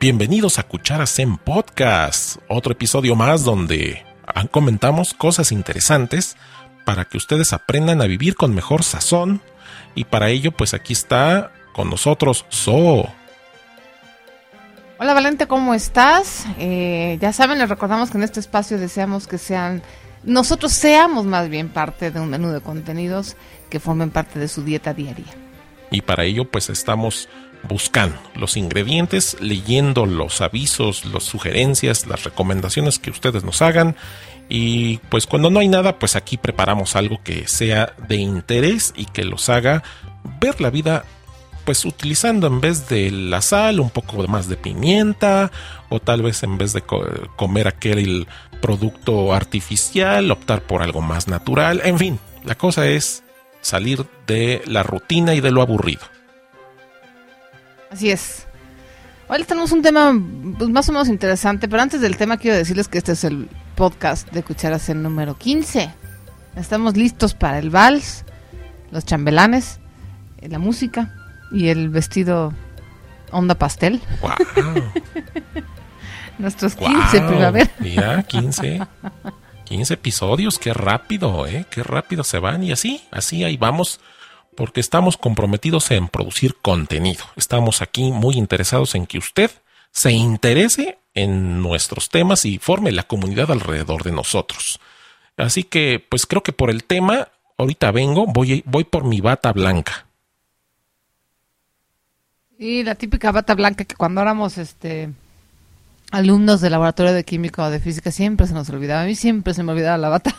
Bienvenidos a Cucharas en Podcast, otro episodio más donde comentamos cosas interesantes para que ustedes aprendan a vivir con mejor sazón y para ello pues aquí está con nosotros So. Hola Valente, ¿cómo estás? Eh, ya saben, les recordamos que en este espacio deseamos que sean, nosotros seamos más bien parte de un menú de contenidos que formen parte de su dieta diaria. Y para ello pues estamos buscando los ingredientes, leyendo los avisos, las sugerencias, las recomendaciones que ustedes nos hagan. Y pues cuando no hay nada, pues aquí preparamos algo que sea de interés y que los haga ver la vida pues utilizando en vez de la sal un poco más de pimienta o tal vez en vez de comer aquel producto artificial optar por algo más natural. En fin, la cosa es salir de la rutina y de lo aburrido. Así es. Hoy tenemos un tema pues, más o menos interesante, pero antes del tema quiero decirles que este es el podcast de Cucharas en número 15. Estamos listos para el vals, los chambelanes, la música y el vestido onda pastel. Wow. Nuestros 15 primavera. Mira, 15. 15 episodios, qué rápido, ¿eh? Qué rápido se van y así, así ahí vamos porque estamos comprometidos en producir contenido. Estamos aquí muy interesados en que usted se interese en nuestros temas y forme la comunidad alrededor de nosotros. Así que, pues creo que por el tema, ahorita vengo, voy, voy por mi bata blanca. Y la típica bata blanca que cuando éramos este alumnos del laboratorio de química o de física siempre se nos olvidaba. A mí siempre se me olvidaba la bata.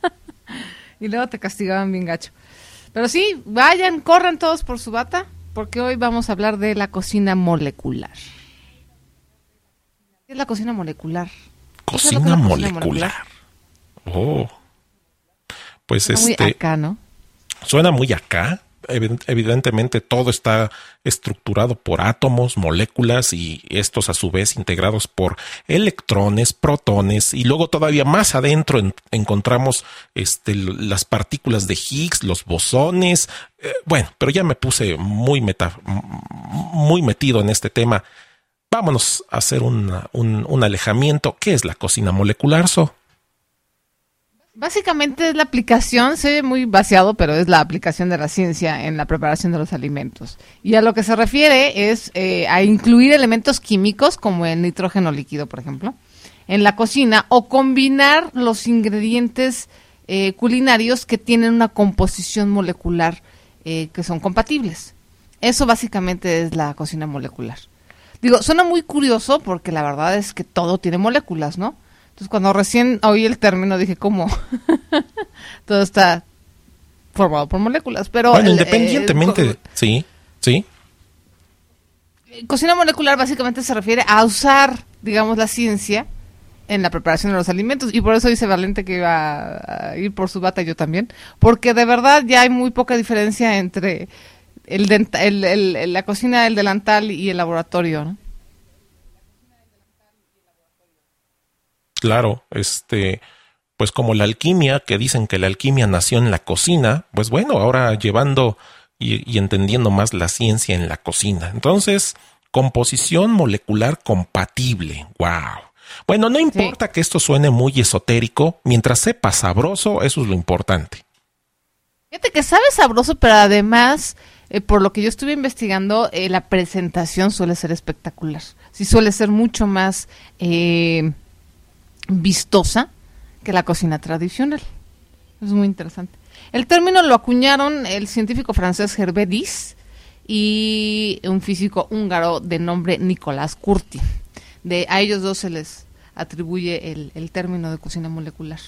y luego te castigaban bien gacho. Pero sí, vayan, corran todos por su bata, porque hoy vamos a hablar de la cocina molecular. ¿Qué es la cocina molecular? Cocina, molecular? Oh. Pues suena este. Muy acá, ¿no? Suena muy acá evidentemente todo está estructurado por átomos, moléculas y estos a su vez integrados por electrones, protones y luego todavía más adentro encontramos este, las partículas de Higgs, los bosones. Eh, bueno, pero ya me puse muy, meta, muy metido en este tema. Vámonos a hacer un, un alejamiento. ¿Qué es la cocina molecular, So? Básicamente es la aplicación, se ve muy vaciado, pero es la aplicación de la ciencia en la preparación de los alimentos. Y a lo que se refiere es eh, a incluir elementos químicos como el nitrógeno líquido, por ejemplo, en la cocina o combinar los ingredientes eh, culinarios que tienen una composición molecular eh, que son compatibles. Eso básicamente es la cocina molecular. Digo, suena muy curioso porque la verdad es que todo tiene moléculas, ¿no? Entonces, cuando recién oí el término, dije, ¿cómo? Todo está formado por moléculas, pero... Bueno, independientemente, sí, sí. Cocina molecular básicamente se refiere a usar, digamos, la ciencia en la preparación de los alimentos y por eso dice Valente que iba a ir por su bata yo también, porque de verdad ya hay muy poca diferencia entre el, el la cocina, el delantal y el laboratorio, ¿no? Claro, este, pues como la alquimia, que dicen que la alquimia nació en la cocina, pues bueno, ahora llevando y, entendiendo más la ciencia en la cocina. Entonces, composición molecular compatible. Wow. Bueno, no importa que esto suene muy esotérico, mientras sepa sabroso, eso es lo importante. Fíjate que sabe sabroso, pero además, eh, por lo que yo estuve investigando, eh, la presentación suele ser espectacular. Sí, suele ser mucho más eh, vistosa que la cocina tradicional. Es muy interesante. El término lo acuñaron el científico francés Hervé Dis y un físico húngaro de nombre Nicolás Curti. De, a ellos dos se les atribuye el, el término de cocina molecular.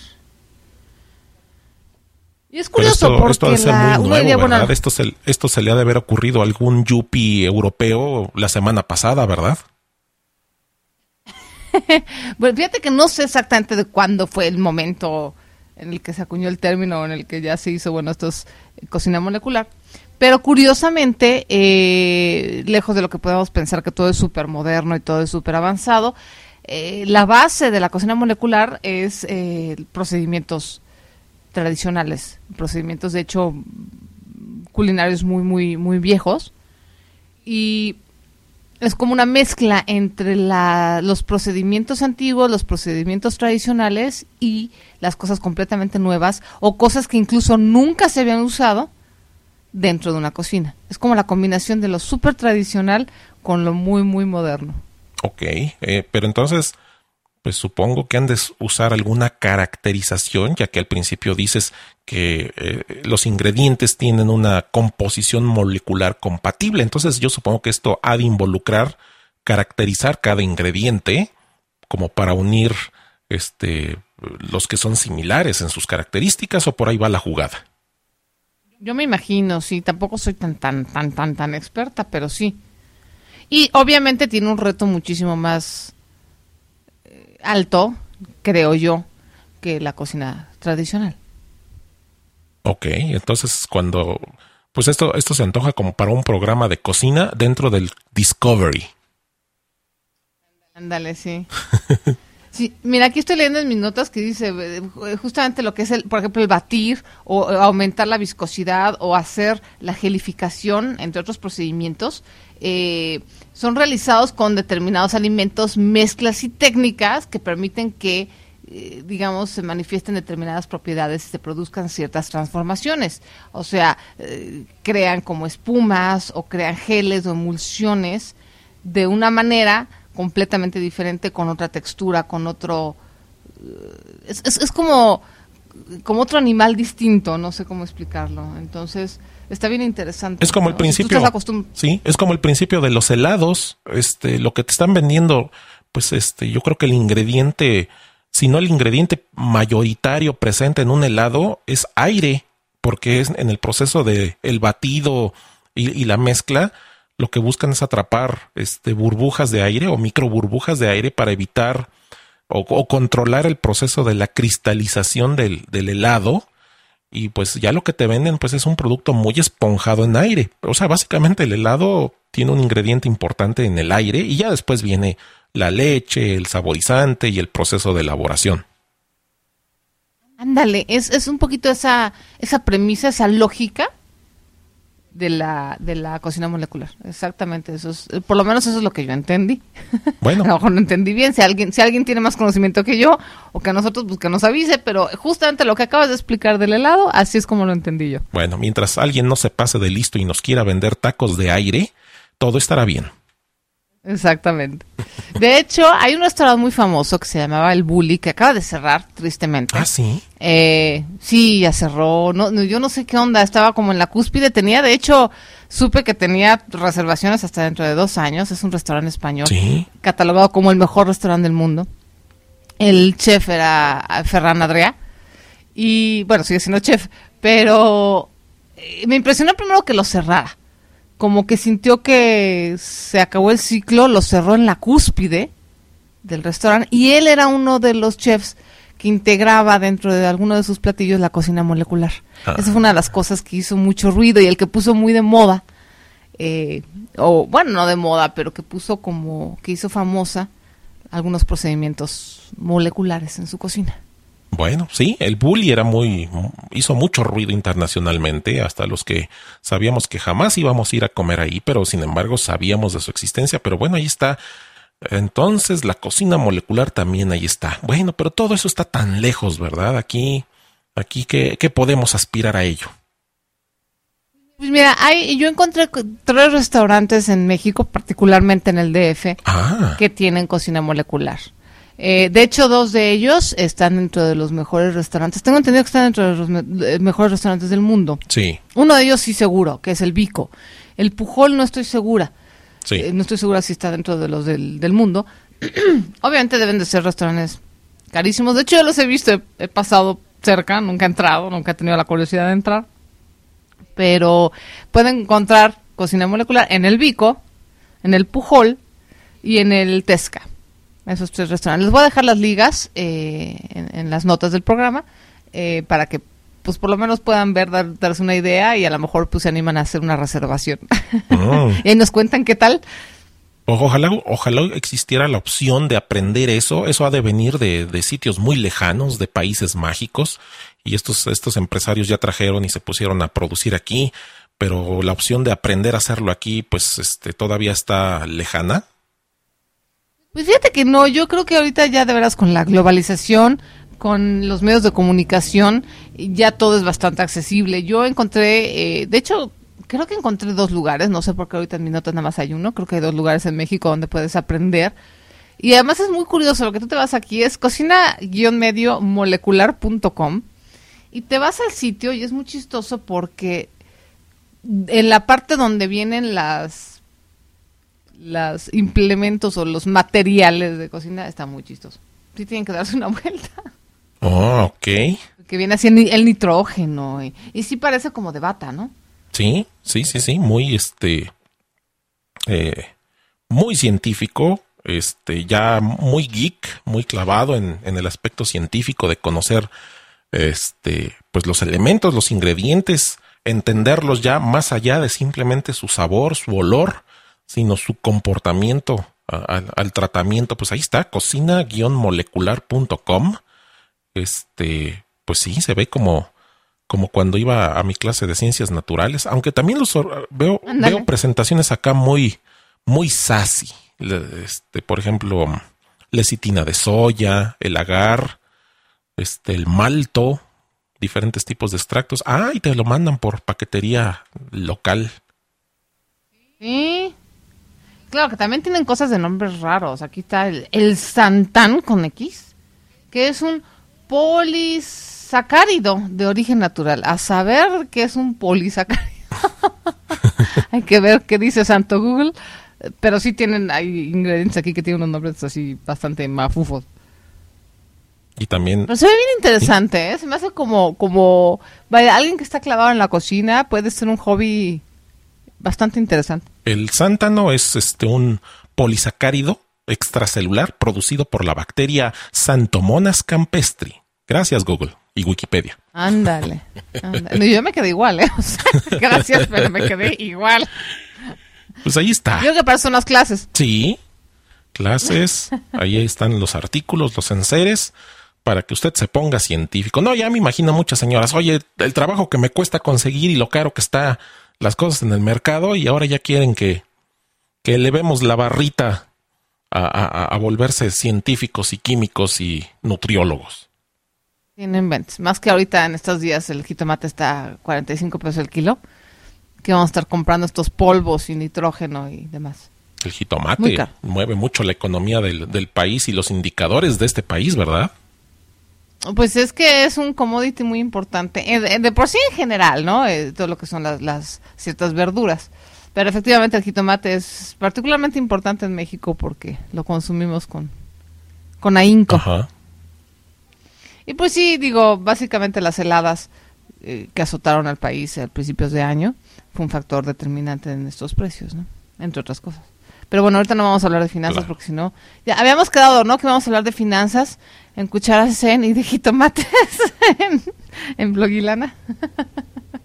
Y es curioso esto, porque esto la, nuevo. Esto se, esto se le ha de haber ocurrido a algún yuppie europeo la semana pasada, ¿verdad? Bueno, fíjate que no sé exactamente de cuándo fue el momento en el que se acuñó el término, o en el que ya se hizo, bueno, esto es eh, cocina molecular. Pero curiosamente, eh, lejos de lo que podemos pensar que todo es súper moderno y todo es súper avanzado, eh, la base de la cocina molecular es eh, procedimientos tradicionales, procedimientos de hecho culinarios muy, muy, muy viejos. Y es como una mezcla entre la- los procedimientos antiguos, los procedimientos tradicionales y las cosas completamente nuevas o cosas que incluso nunca se habían usado dentro de una cocina. Es como la combinación de lo súper tradicional con lo muy, muy moderno. Ok, eh, pero entonces, pues supongo que han de usar alguna caracterización, ya que al principio dices que eh, los ingredientes tienen una composición molecular compatible. Entonces yo supongo que esto ha de involucrar caracterizar cada ingrediente como para unir este los que son similares en sus características o por ahí va la jugada. Yo me imagino, sí, tampoco soy tan, tan, tan, tan, tan experta, pero sí. Y obviamente tiene un reto muchísimo más alto, creo yo, que la cocina tradicional. Ok, entonces cuando pues esto esto se antoja como para un programa de cocina dentro del Discovery. Ándale, sí. Sí, mira, aquí estoy leyendo en mis notas que dice eh, justamente lo que es, el, por ejemplo, el batir o eh, aumentar la viscosidad o hacer la gelificación, entre otros procedimientos, eh, son realizados con determinados alimentos, mezclas y técnicas que permiten que, eh, digamos, se manifiesten determinadas propiedades y se produzcan ciertas transformaciones. O sea, crean como espumas o crean geles o emulsiones de una manera completamente diferente, con otra textura, con otro... eh, Es, es, es como, como otro animal distinto, no sé cómo explicarlo. Entonces, está bien interesante. Es como el principio, sí, es como el principio de los helados, este, lo que te están vendiendo, pues este, yo creo que el ingrediente, si no el ingrediente mayoritario presente en un helado es aire, porque es en el proceso de el batido y, y la mezcla, lo que buscan es atrapar este burbujas de aire o micro burbujas de aire para evitar o, controlar el proceso de la cristalización del, helado y pues ya lo que te venden pues es un producto muy esponjado en aire. O sea, básicamente el helado tiene un ingrediente importante en el aire y ya después viene la leche, el saborizante y el proceso de elaboración. Ándale, es, un poquito esa premisa, esa lógica de la, de la cocina molecular. Exactamente, eso es, por lo menos eso es lo que yo entendí. Bueno. A lo mejor no entendí bien, si alguien, si alguien tiene más conocimiento que yo, o que nosotros, pues que nos avise, pero justamente lo que acabas de explicar del helado, así es como lo entendí yo. Bueno, mientras alguien no se pase de listo y nos quiera vender tacos de aire, todo estará bien. Exactamente. De hecho, hay un restaurante muy famoso que se llamaba El Bully, que acaba de cerrar, tristemente. Ah, sí. Eh, sí, ya cerró. No, no, yo no sé qué onda. Estaba como en la cúspide. Tenía, de hecho, supe que tenía reservaciones hasta dentro de dos años. Es un restaurante español. Sí. Catalogado como el mejor restaurante del mundo. El chef era Ferran Adrià. Y bueno, sigue siendo chef. Pero eh, me impresionó primero que lo cerrara. Como que sintió que se acabó el ciclo, lo cerró en la cúspide del restaurante. Y él era uno de los chefs que integraba dentro de alguno de sus platillos la cocina molecular. Ah. Esa fue una de las cosas que hizo mucho ruido y el que puso muy de moda, eh, o bueno, no de moda, pero que puso como, que hizo famosa algunos procedimientos moleculares en su cocina. Bueno, sí, el bully era muy, hizo mucho ruido internacionalmente, hasta los que sabíamos que jamás íbamos a ir a comer ahí, pero sin embargo sabíamos de su existencia, pero bueno, ahí está. Entonces la cocina molecular también ahí está. Bueno, pero todo eso está tan lejos, ¿verdad? Aquí, aquí, ¿qué, qué podemos aspirar a ello? Pues mira, hay, yo encontré tres restaurantes en México, particularmente en el DF, Ah, que tienen cocina molecular. Eh, de hecho, dos de ellos están dentro de los mejores restaurantes. Tengo entendido que están dentro de los me- mejores restaurantes del mundo. Sí, Uno de ellos sí seguro, que es el Vico. El Pujol no estoy segura. sí. Eh, no estoy segura si está dentro de los del, del mundo. Obviamente deben de ser restaurantes carísimos. De hecho, yo los he visto, he, he pasado cerca, nunca he entrado, nunca he tenido la curiosidad de entrar. Pero pueden encontrar cocina molecular en el Vico, en el Pujol y en el Tesca. Esos tres restaurantes. Les voy a dejar las ligas eh, en, en las notas del programa eh, para que pues por lo menos puedan ver, dar- darse una idea y a lo mejor pues se animan a hacer una reservación. Mm. y ahí nos cuentan qué tal. Ojalá, ojalá existiera la opción de aprender eso. Eso ha de venir de, de sitios muy lejanos, de países mágicos. Y estos, estos empresarios ya trajeron y se pusieron a producir aquí. Pero la opción de aprender a hacerlo aquí, pues, este, todavía está lejana. Pues fíjate que no, yo creo que ahorita ya de veras con la globalización, con los medios de comunicación, ya todo es bastante accesible. Yo encontré, eh, de hecho, creo que encontré dos lugares, no sé por qué ahorita en mi nota nada más hay uno, creo que hay dos lugares en México donde puedes aprender. Y además es muy curioso, lo que tú te vas aquí es cocina-medio molecular.com y te vas al sitio y es muy chistoso porque en la parte donde vienen las los implementos o los materiales de cocina está muy chistoso. Sí tienen que darse una vuelta. Oh, ok. Que viene así el ni- el nitrógeno y, y sí parece como de bata, ¿no? Sí, sí, sí, sí. Muy, este, eh, muy científico. Este, ya muy geek, muy clavado en, en el aspecto científico de conocer, este, pues los elementos, los ingredientes, entenderlos ya más allá de simplemente su sabor, su olor, sino su comportamiento al, al tratamiento. Pues ahí está, cocina-molecular.com. Este, pues sí, se ve como, como cuando iba a mi clase de ciencias naturales, aunque también los veo, veo presentaciones acá muy, muy sassy. Este, por ejemplo, lecitina de soya, el agar, este, el malto, diferentes tipos de extractos. Ah, y te lo mandan por paquetería local. Sí. Claro que también tienen cosas de nombres raros. Aquí está el, el Santán con X, que es un polisacárido de origen natural. A saber qué es un polisacárido. hay que ver qué dice Santo Google. Pero sí tienen, hay ingredientes aquí que tienen unos nombres así bastante mafufos. Y también, Pero se ve bien interesante, ¿eh? Se me hace como, como, vaya, alguien que está clavado en la cocina puede ser un hobby bastante interesante. El sántano es este un polisacárido extracelular producido por la bacteria Santomonas campestri. Gracias Google y Wikipedia. Ándale. Yo me quedé igual, ¿eh? O sea, gracias, pero me quedé igual. Pues ahí está. Yo que para eso son las clases. Sí, clases, ahí están los artículos, los enseres, para que usted se ponga científico. No, ya me imagino muchas señoras, oye, el trabajo que me cuesta conseguir y lo caro que está las cosas en el mercado y ahora ya quieren que, que elevemos la barrita a, a- a volverse científicos y químicos y nutriólogos. Tienen inventes. Más que ahorita en estos días el jitomate está a 45 pesos el kilo. Que vamos a estar comprando estos polvos y nitrógeno y demás. El jitomate mueve mucho la economía del, del país y los indicadores de este país, ¿verdad? Pues es que es un commodity muy importante, eh, de, de por sí en general, ¿no? Eh, todo lo que son las, las ciertas verduras. Pero efectivamente el jitomate es particularmente importante en México porque lo consumimos con, con ahínco. Ajá. Y pues sí, digo, básicamente las heladas eh, que azotaron al país a principios de año fue un factor determinante en estos precios, ¿no? Entre otras cosas. Pero bueno, ahorita no vamos a hablar de finanzas Claro. porque si no, ya habíamos quedado, ¿no? Que vamos a hablar de finanzas en cucharas zen y de jitomates en, en Blogilana.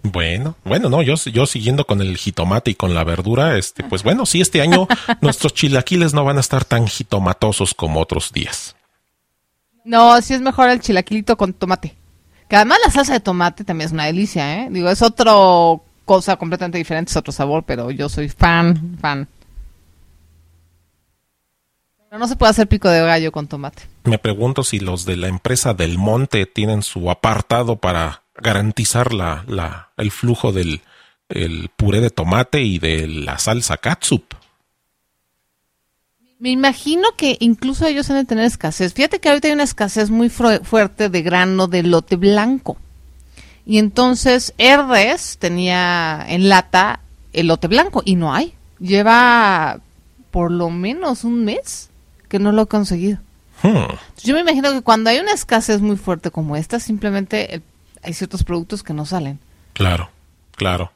Bueno, bueno, no, yo, yo siguiendo con el jitomate y con la verdura, este, pues bueno, sí, este año nuestros chilaquiles no van a estar tan jitomatosos como otros días. No, sí es mejor el chilaquilito con tomate. Que además la salsa de tomate también es una delicia, ¿eh? Digo, es otra cosa completamente diferente, es otro sabor, pero yo soy fan, fan. Pero no se puede hacer pico de gallo con tomate. Me pregunto si los de la empresa Del Monte tienen su apartado para garantizar la, la, el flujo del el puré de tomate y de la salsa catsup. Me imagino que incluso ellos han de tener escasez. Fíjate que ahorita hay una escasez muy fuerte de grano de lote blanco. Y entonces Herdes tenía en lata el lote blanco y no hay. Lleva por lo menos un mes que no lo he conseguido. Hmm. Yo me imagino que cuando hay una escasez muy fuerte como esta, simplemente hay ciertos productos que no salen. Claro, claro.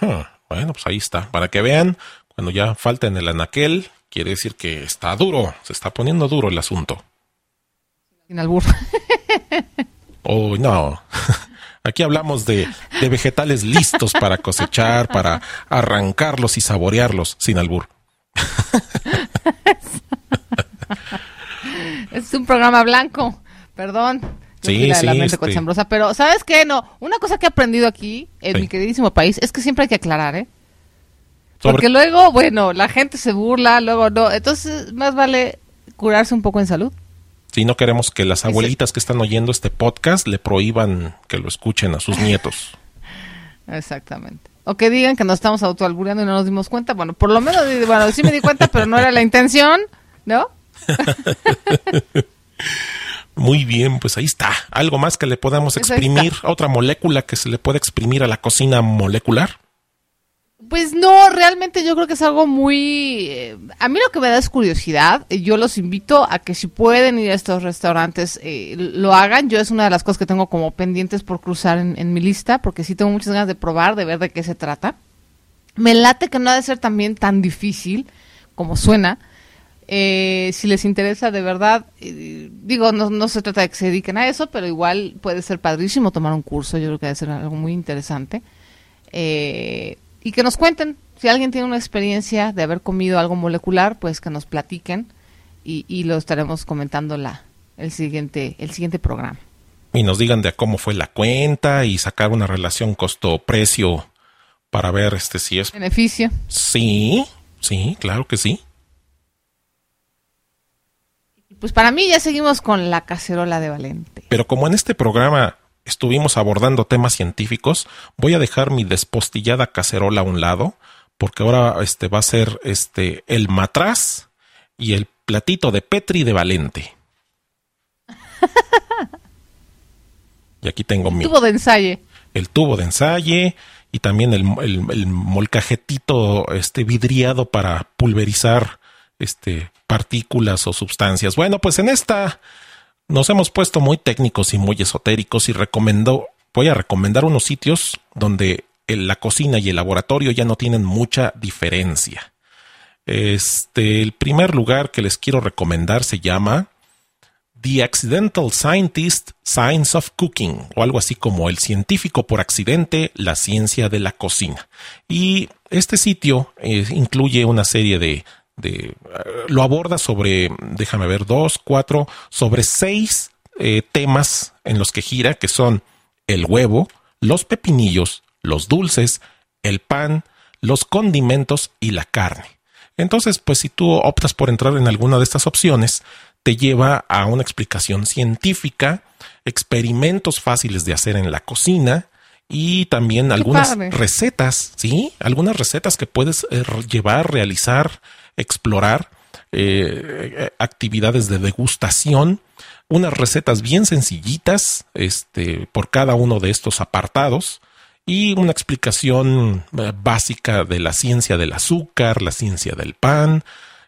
Hmm. Bueno, pues ahí está. Para que vean, cuando ya falta en el anaquel, quiere decir que está duro, se está poniendo duro el asunto. Sin albur. oh, no. Aquí hablamos de, de, vegetales listos para cosechar, para arrancarlos y saborearlos sin albur. es un programa blanco, perdón. sí, sí, la este pero ¿sabes qué? No, una cosa que he aprendido aquí en mi queridísimo país es que siempre hay que aclarar, ¿eh? Porque luego, bueno, la gente se burla, luego no. Entonces, más vale curarse un poco en salud. Si no queremos que las abuelitas que están oyendo este podcast le prohíban que lo escuchen a sus nietos. Exactamente. O que digan que nos estamos autoalbureando y no nos dimos cuenta. Bueno, por lo menos, bueno, sí me di cuenta, pero no era la intención, ¿no? Muy bien, pues ahí está. ¿Algo más que le podamos exprimir? ¿Otra molécula que se le pueda exprimir a la cocina molecular? Pues no, realmente yo creo que es algo muy... Eh, a mí lo que me da es curiosidad. Yo los invito a que si pueden ir a estos restaurantes, eh, lo hagan. Yo es una de las cosas que tengo como pendientes por cruzar en, mi lista, porque sí tengo muchas ganas de probar, de ver de qué se trata. Me late que no ha de ser también tan difícil como suena. Eh, si les interesa de verdad, digo, no, no se trata de que se dediquen a eso, pero igual puede ser padrísimo tomar un curso. Yo creo que debe ser algo muy interesante. Eh, y que nos cuenten. Si alguien tiene una experiencia de haber comido algo molecular, pues que nos platiquen y, lo estaremos comentando la, el, siguiente, el siguiente programa. Y nos digan de cómo fue la cuenta y sacar una relación costo-precio para ver este si es... Beneficio. Sí, sí, claro que sí. Pues para mí ya seguimos con la cacerola de Valente. Pero como en este programa estuvimos abordando temas científicos, voy a dejar mi despostillada cacerola a un lado, porque ahora este va a ser este el matraz y el platito de Petri de Valente. y aquí tengo mi tubo de ensayo. El tubo de ensayo y también el, el, molcajetito este vidriado para pulverizar este partículas o sustancias. Bueno, pues en esta nos hemos puesto muy técnicos y muy esotéricos y recomiendo, voy a recomendar unos sitios donde la cocina y el laboratorio ya no tienen mucha diferencia. Este, el primer lugar que les quiero recomendar se llama The Accidental Scientist Science of Cooking, o algo así como el científico por accidente, la ciencia de la cocina. Y este sitio eh, incluye una serie de de, lo aborda sobre, déjame ver, dos, cuatro, sobre seis eh, temas en los que gira, que son el huevo, los pepinillos, los dulces, el pan, los condimentos y la carne. Entonces, pues si tú optas por entrar en alguna de estas opciones, te lleva a una explicación científica, experimentos fáciles de hacer en la cocina, y también algunas recetas, ¿sí? Algunas recetas que puedes eh, llevar, realizar explorar eh, actividades de degustación, unas recetas bien sencillitas este, por cada uno de estos apartados y una explicación eh, básica de la ciencia del azúcar, la ciencia del pan.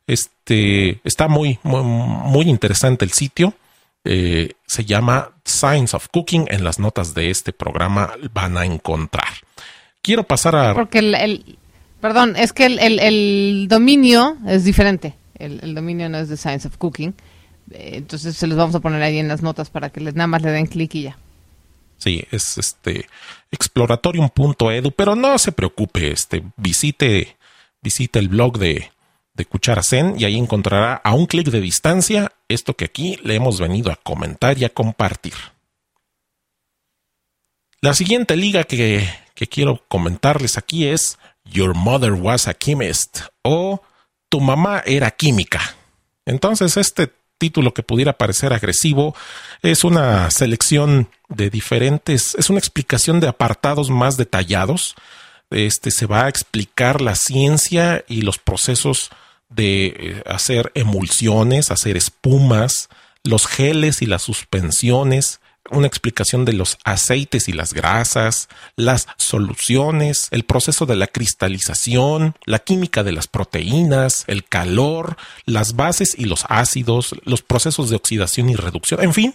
Este está muy, muy, interesante el sitio. Eh, se llama Science of Cooking. En las notas de este programa van a encontrar. Quiero pasar a. Porque el, Perdón, es que el, dominio es diferente. El, dominio no es de Science of Cooking. Eh, entonces se los vamos a poner ahí en las notas para que les, nada más le den clic y ya. Sí, es este exploratorium.edu, pero no se preocupe, este visite visite el blog de de Cucharazen y ahí encontrará a un clic de distancia esto que aquí le hemos venido a comentar y a compartir. La siguiente liga que, que quiero comentarles aquí es Your Mother Was a Chemist o Tu mamá era química. Entonces este título que pudiera parecer agresivo es una selección de diferentes, es una explicación de apartados más detallados. Este se va a explicar la ciencia y los procesos de eh, hacer emulsiones, hacer espumas, los geles y las suspensiones, una explicación de los aceites y las grasas, las soluciones, el proceso de la cristalización, la química de las proteínas, el calor, las bases y los ácidos, los procesos de oxidación y reducción, en fin.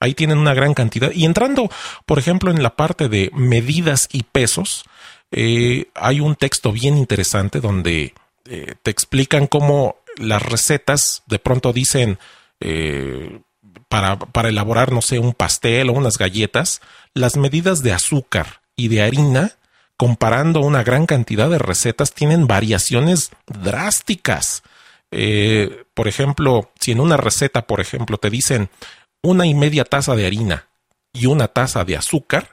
Ahí tienen una gran cantidad. Y entrando, por ejemplo, en la parte de medidas y pesos, eh, hay un texto bien interesante donde eh, te explican cómo las recetas de pronto dicen eh, para, para elaborar, no sé, un pastel o unas galletas, las medidas de azúcar y de harina, comparando una gran cantidad de recetas, tienen variaciones drásticas. Eh, por ejemplo, si en una receta, por ejemplo, te dicen una y media taza de harina y una taza de azúcar,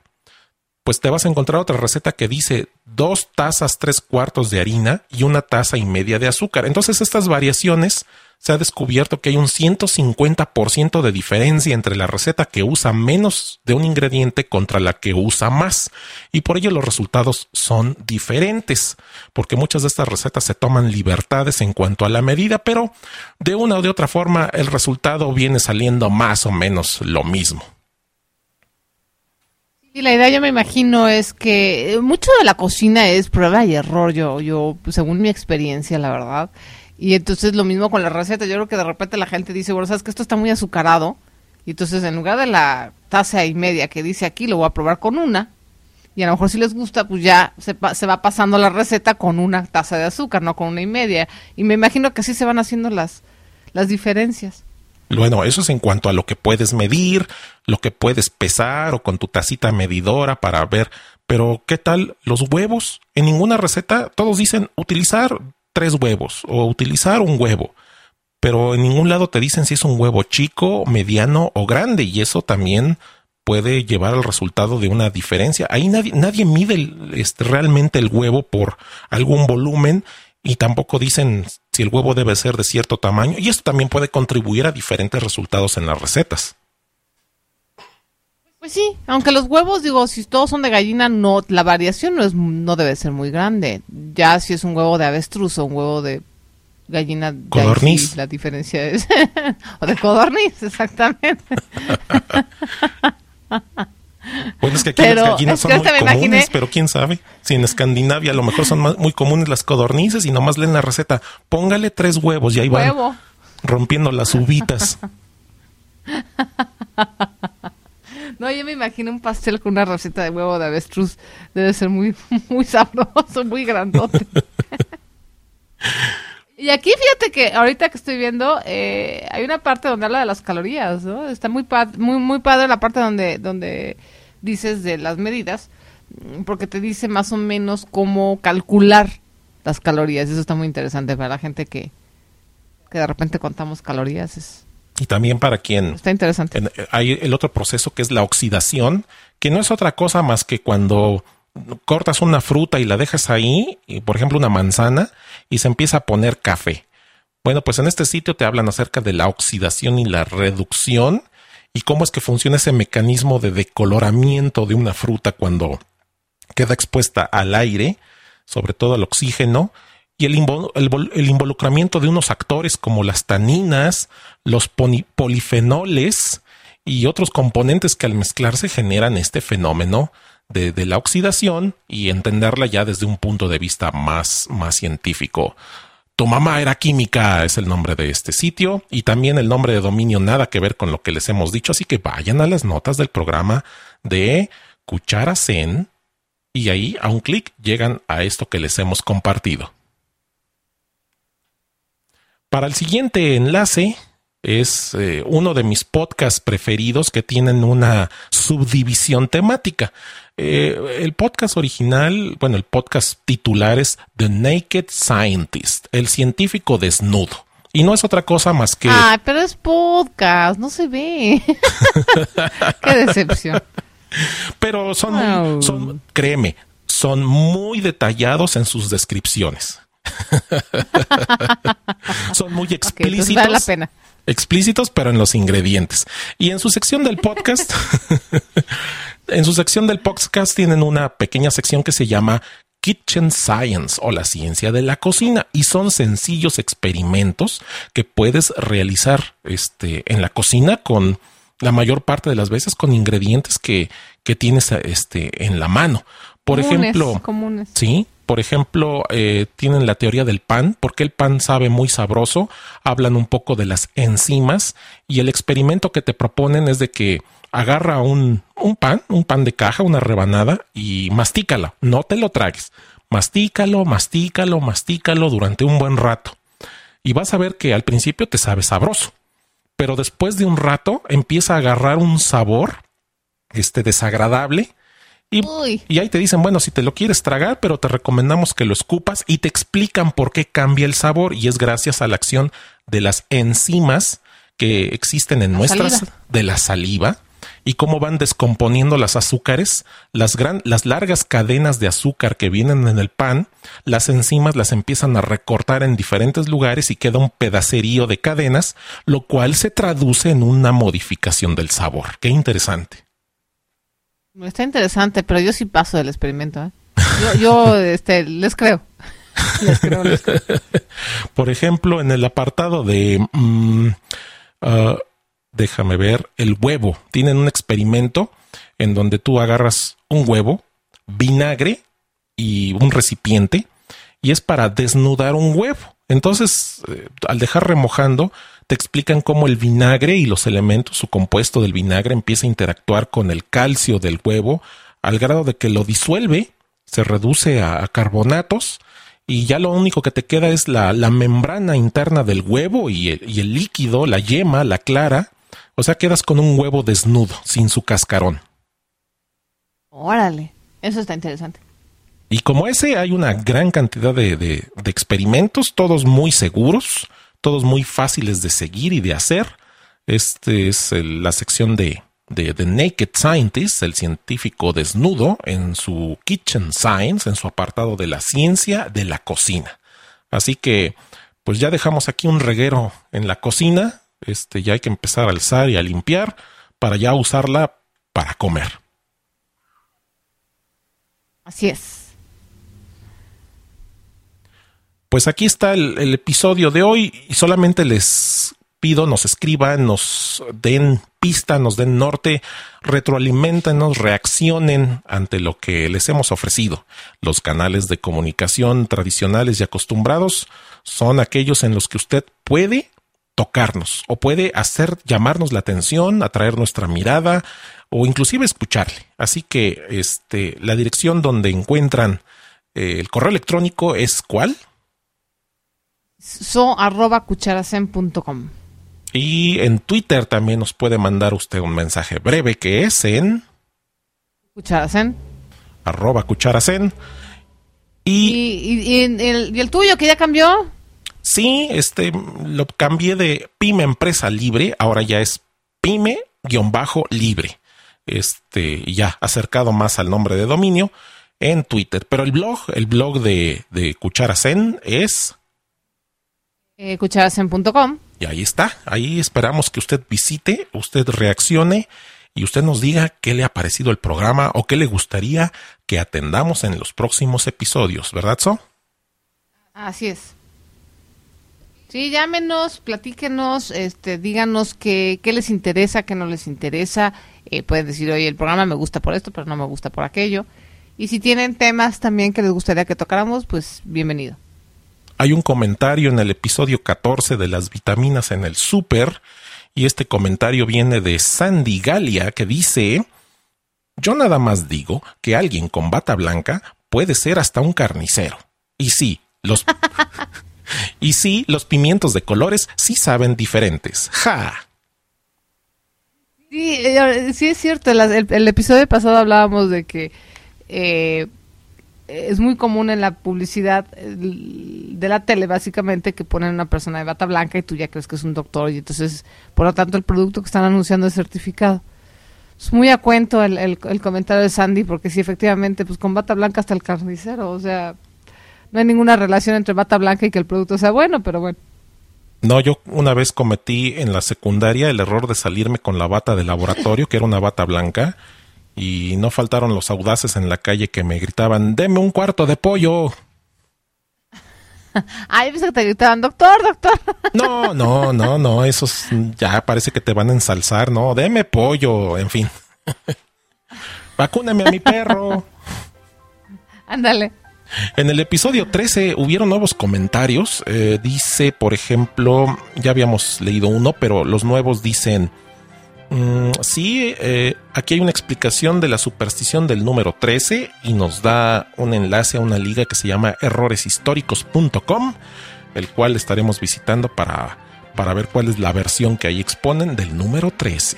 pues te vas a encontrar otra receta que dice dos tazas tres cuartos de harina y una taza y media de azúcar. Entonces estas variaciones se ha descubierto que hay un 150% de diferencia entre la receta que usa menos de un ingrediente contra la que usa más. Y por ello los resultados son diferentes, porque muchas de estas recetas se toman libertades en cuanto a la medida, pero de una o de otra forma el resultado viene saliendo más o menos lo mismo. Y la idea yo me imagino es que mucho de la cocina es prueba y error, yo, yo, según mi experiencia, la verdad. Y entonces lo mismo con la receta. Yo creo que de repente la gente dice, bueno, sabes que esto está muy azucarado. Y entonces en lugar de la taza y media que dice aquí, lo voy a probar con una. Y a lo mejor si les gusta, pues ya se, se va pasando la receta con una taza de azúcar, no con una y media. Y me imagino que así se van haciendo las, las diferencias. Bueno, eso es en cuanto a lo que puedes medir, lo que puedes pesar o con tu tacita medidora para ver. Pero, ¿qué tal los huevos? En ninguna receta todos dicen utilizar tres huevos o utilizar un huevo, pero en ningún lado te dicen si es un huevo chico, mediano o grande y eso también puede llevar al resultado de una diferencia. Ahí nadie, nadie mide este, realmente el huevo por algún volumen y tampoco dicen si el huevo debe ser de cierto tamaño y esto también puede contribuir a diferentes resultados en las recetas. Pues sí, aunque los huevos, digo, si todos son de gallina, no, la variación no es, no debe ser muy grande. Ya si es un huevo de avestruz o un huevo de gallina, codorniz, la diferencia es o de codorniz, exactamente. Bueno, es que aquí las gallinas son muy comunes, pero quién sabe. Si en Escandinavia a lo mejor son muy comunes las codornices y nomás leen la receta, póngale tres huevos y ahí van rompiendo las uvitas. No, yo me imagino un pastel con una receta de huevo de avestruz. Debe ser muy, muy sabroso, muy grandote. y aquí fíjate que ahorita que estoy viendo, eh, hay una parte donde habla de las calorías, ¿no? Está muy, muy, muy padre la parte donde, donde dices de las medidas, porque te dice más o menos cómo calcular las calorías. Eso está muy interesante para la gente que, que de repente contamos calorías. Es, y también para quien... Está interesante. Eh, hay el otro proceso que es la oxidación, que no es otra cosa más que cuando cortas una fruta y la dejas ahí, por ejemplo una manzana, y se empieza a poner café. Bueno, pues en este sitio te hablan acerca de la oxidación y la reducción y cómo es que funciona ese mecanismo de decoloramiento de una fruta cuando queda expuesta al aire, sobre todo al oxígeno, y el, involucramiento de unos actores como las taninas, los polifenoles y otros componentes que al mezclarse generan este fenómeno de, la oxidación y entenderla ya desde un punto de vista más, más científico. Tu mamá era química es el nombre de este sitio y también el nombre de dominio nada que ver con lo que les hemos dicho, así que vayan a las notas del programa de Cuchara Zen y ahí a un clic llegan a esto que les hemos compartido. Para el siguiente enlace es eh, uno de mis podcasts preferidos que tienen una subdivisión temática. Eh, el podcast original, bueno, el podcast titular es The Naked Scientist, el científico desnudo. Y no es otra cosa más que... Ah, pero es podcast, no se ve. Qué decepción. Pero son, son, créeme, son muy detallados en sus descripciones. Son muy explícitos. la pena. Explícitos, pero en los ingredientes. Y en su sección del podcast, en su sección del podcast tienen una pequeña sección que se llama Kitchen Science o la ciencia de la cocina y son sencillos experimentos que puedes realizar este, en la cocina con la mayor parte de las veces con ingredientes que, que tienes este, en la mano. Por ejemplo, comunes. sí, por ejemplo, eh, tienen la teoría del pan, porque el pan sabe muy sabroso, hablan un poco de las enzimas y el experimento que te proponen es de que agarra un, un pan, un pan de caja, una rebanada y mastícala, no te lo tragues, mastícalo, mastícalo, mastícalo durante un buen rato. Y vas a ver que al principio te sabe sabroso, pero después de un rato empieza a agarrar un sabor este desagradable y, y, ahí te dicen, bueno, si te lo quieres tragar, pero te recomendamos que lo escupas y te explican por qué cambia el sabor y es gracias a la acción de las enzimas que existen en nuestras de la saliva y cómo van descomponiendo las azúcares, las, gran, las largas cadenas de azúcar que vienen en el pan, las enzimas las empiezan a recortar en diferentes lugares y queda un pedacerío de cadenas, lo cual se traduce en una modificación del sabor. Qué interesante. Está interesante, pero yo sí paso del experimento. ¿eh? Yo, este, les creo. les creo, les creo. Por ejemplo, en el apartado de, mm, ah, déjame ver, el huevo. Tienen un experimento en donde tú agarras un huevo, vinagre y un recipiente y es para desnudar un huevo. Entonces, eh, al dejar remojando, te explican cómo el vinagre y los elementos, su compuesto del vinagre empieza a interactuar con el calcio del huevo al grado de que lo disuelve, se reduce a, carbonatos y ya lo único que te queda es la, membrana interna del huevo y el, y el líquido, la yema, la clara. O sea, quedas con un huevo desnudo, sin su cascarón. Órale, eso está interesante. Y como ese hay una gran cantidad de, de, de experimentos, todos muy seguros, todos muy fáciles de seguir y de hacer. Este es la sección de, de The Naked Scientist, el científico desnudo, en su Kitchen Science, en su apartado de la ciencia de la cocina. Así que, pues ya dejamos aquí un reguero en la cocina. Este, ya hay que empezar a alzar y a limpiar para ya usarla para comer. Así es. Pues aquí está el, episodio de hoy y solamente les pido nos escriban, nos den pista, nos den norte, retroalimentenos, reaccionen ante lo que les hemos ofrecido. Los canales de comunicación tradicionales y acostumbrados son aquellos en los que usted puede tocarnos o puede hacer llamarnos la atención, atraer nuestra mirada o inclusive escucharle. Así que este la dirección donde encuentran eh, el correo electrónico es ¿cuál? So arroba cucharacen.com. Y en Twitter también nos puede mandar usted un mensaje breve que es en Cucharacen. Arroba cucharacen. Y, el, ¿Y, el, tuyo que ya cambió? Sí, este lo cambié de Pyme Empresa Libre, ahora ya es Pyme-Libre. Este, ya acercado más al nombre de dominio en Twitter. Pero el blog, el blog de, de es cucharacen.com. Y ahí está, ahí esperamos que usted visite, usted reaccione y usted nos diga qué le ha parecido el programa o qué le gustaría que atendamos en los próximos episodios, ¿verdad, So? Así es. Sí, llámenos, platíquenos, este, díganos qué, qué les interesa, qué no les interesa. Eh, pueden decir, oye, el programa me gusta por esto, pero no me gusta por aquello. Y si tienen temas también que les gustaría que tocáramos, pues bienvenido. Hay un comentario en el episodio 14 de las vitaminas en el súper y este comentario viene de Sandy Galia que dice, yo nada más digo que alguien con bata blanca puede ser hasta un carnicero. Y sí, los... y sí, los pimientos de colores sí saben diferentes. ¡Ja! Sí, eh, sí es cierto. El, episodio pasado hablábamos de que eh, es muy común en la publicidad de la tele, básicamente, que ponen una persona de bata blanca y tú ya crees que es un doctor y entonces, por lo tanto, el producto que están anunciando es certificado. Es muy a cuento el, el, comentario de Sandy, porque sí, efectivamente, pues con bata blanca hasta el carnicero, o sea, no hay ninguna relación entre bata blanca y que el producto sea bueno, pero bueno. No, yo una vez cometí en la secundaria el error de salirme con la bata de laboratorio, que era una bata blanca, Y no faltaron los audaces en la calle que me gritaban, deme un cuarto de pollo. Ay, pensé que te gritaban, doctor, doctor. No, no, no, no, esos ya parece que te van a ensalzar, no, deme pollo, en fin. Vacúname a mi perro. Ándale. En el episodio 13 hubieron nuevos comentarios. Eh, dice, por ejemplo, ya habíamos leído uno, pero los nuevos dicen, mm, sí, eh, aquí hay una explicación de la superstición del número 13 y nos da un enlace a una liga que se llama erroreshistóricos.com, el cual estaremos visitando para, para ver cuál es la versión que ahí exponen del número 13.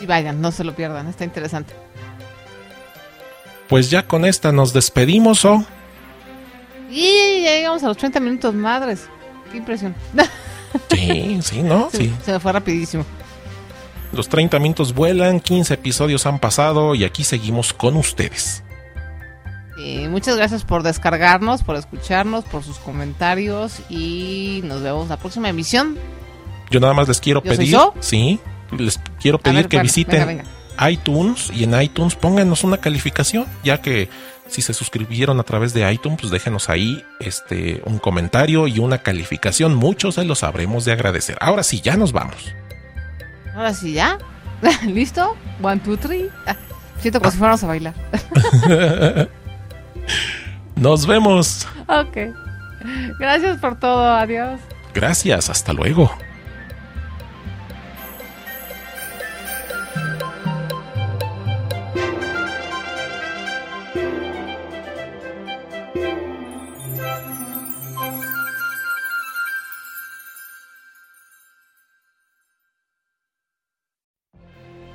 Y vayan, no se lo pierdan, está interesante. Pues ya con esta nos despedimos, ¿o? Y ya llegamos a los 30 minutos, madres. Qué impresión. Sí, sí, ¿no? Sí. Se me fue rapidísimo. Los 30 minutos vuelan, 15 episodios han pasado y aquí seguimos con ustedes. Eh, muchas gracias por descargarnos, por escucharnos, por sus comentarios y nos vemos la próxima emisión. Yo nada más les quiero ¿Yo soy pedir, yo? sí, les quiero pedir ver, que bueno, visiten venga, venga. iTunes y en iTunes pónganos una calificación, ya que si se suscribieron a través de iTunes, pues déjenos ahí este un comentario y una calificación, muchos se los sabremos de agradecer. Ahora sí, ya nos vamos. Ahora sí, ¿ya? ¿Listo? One, two, three. Ah, siento como si fuéramos a bailar. Nos vemos. ok. Gracias por todo. Adiós. Gracias, hasta luego.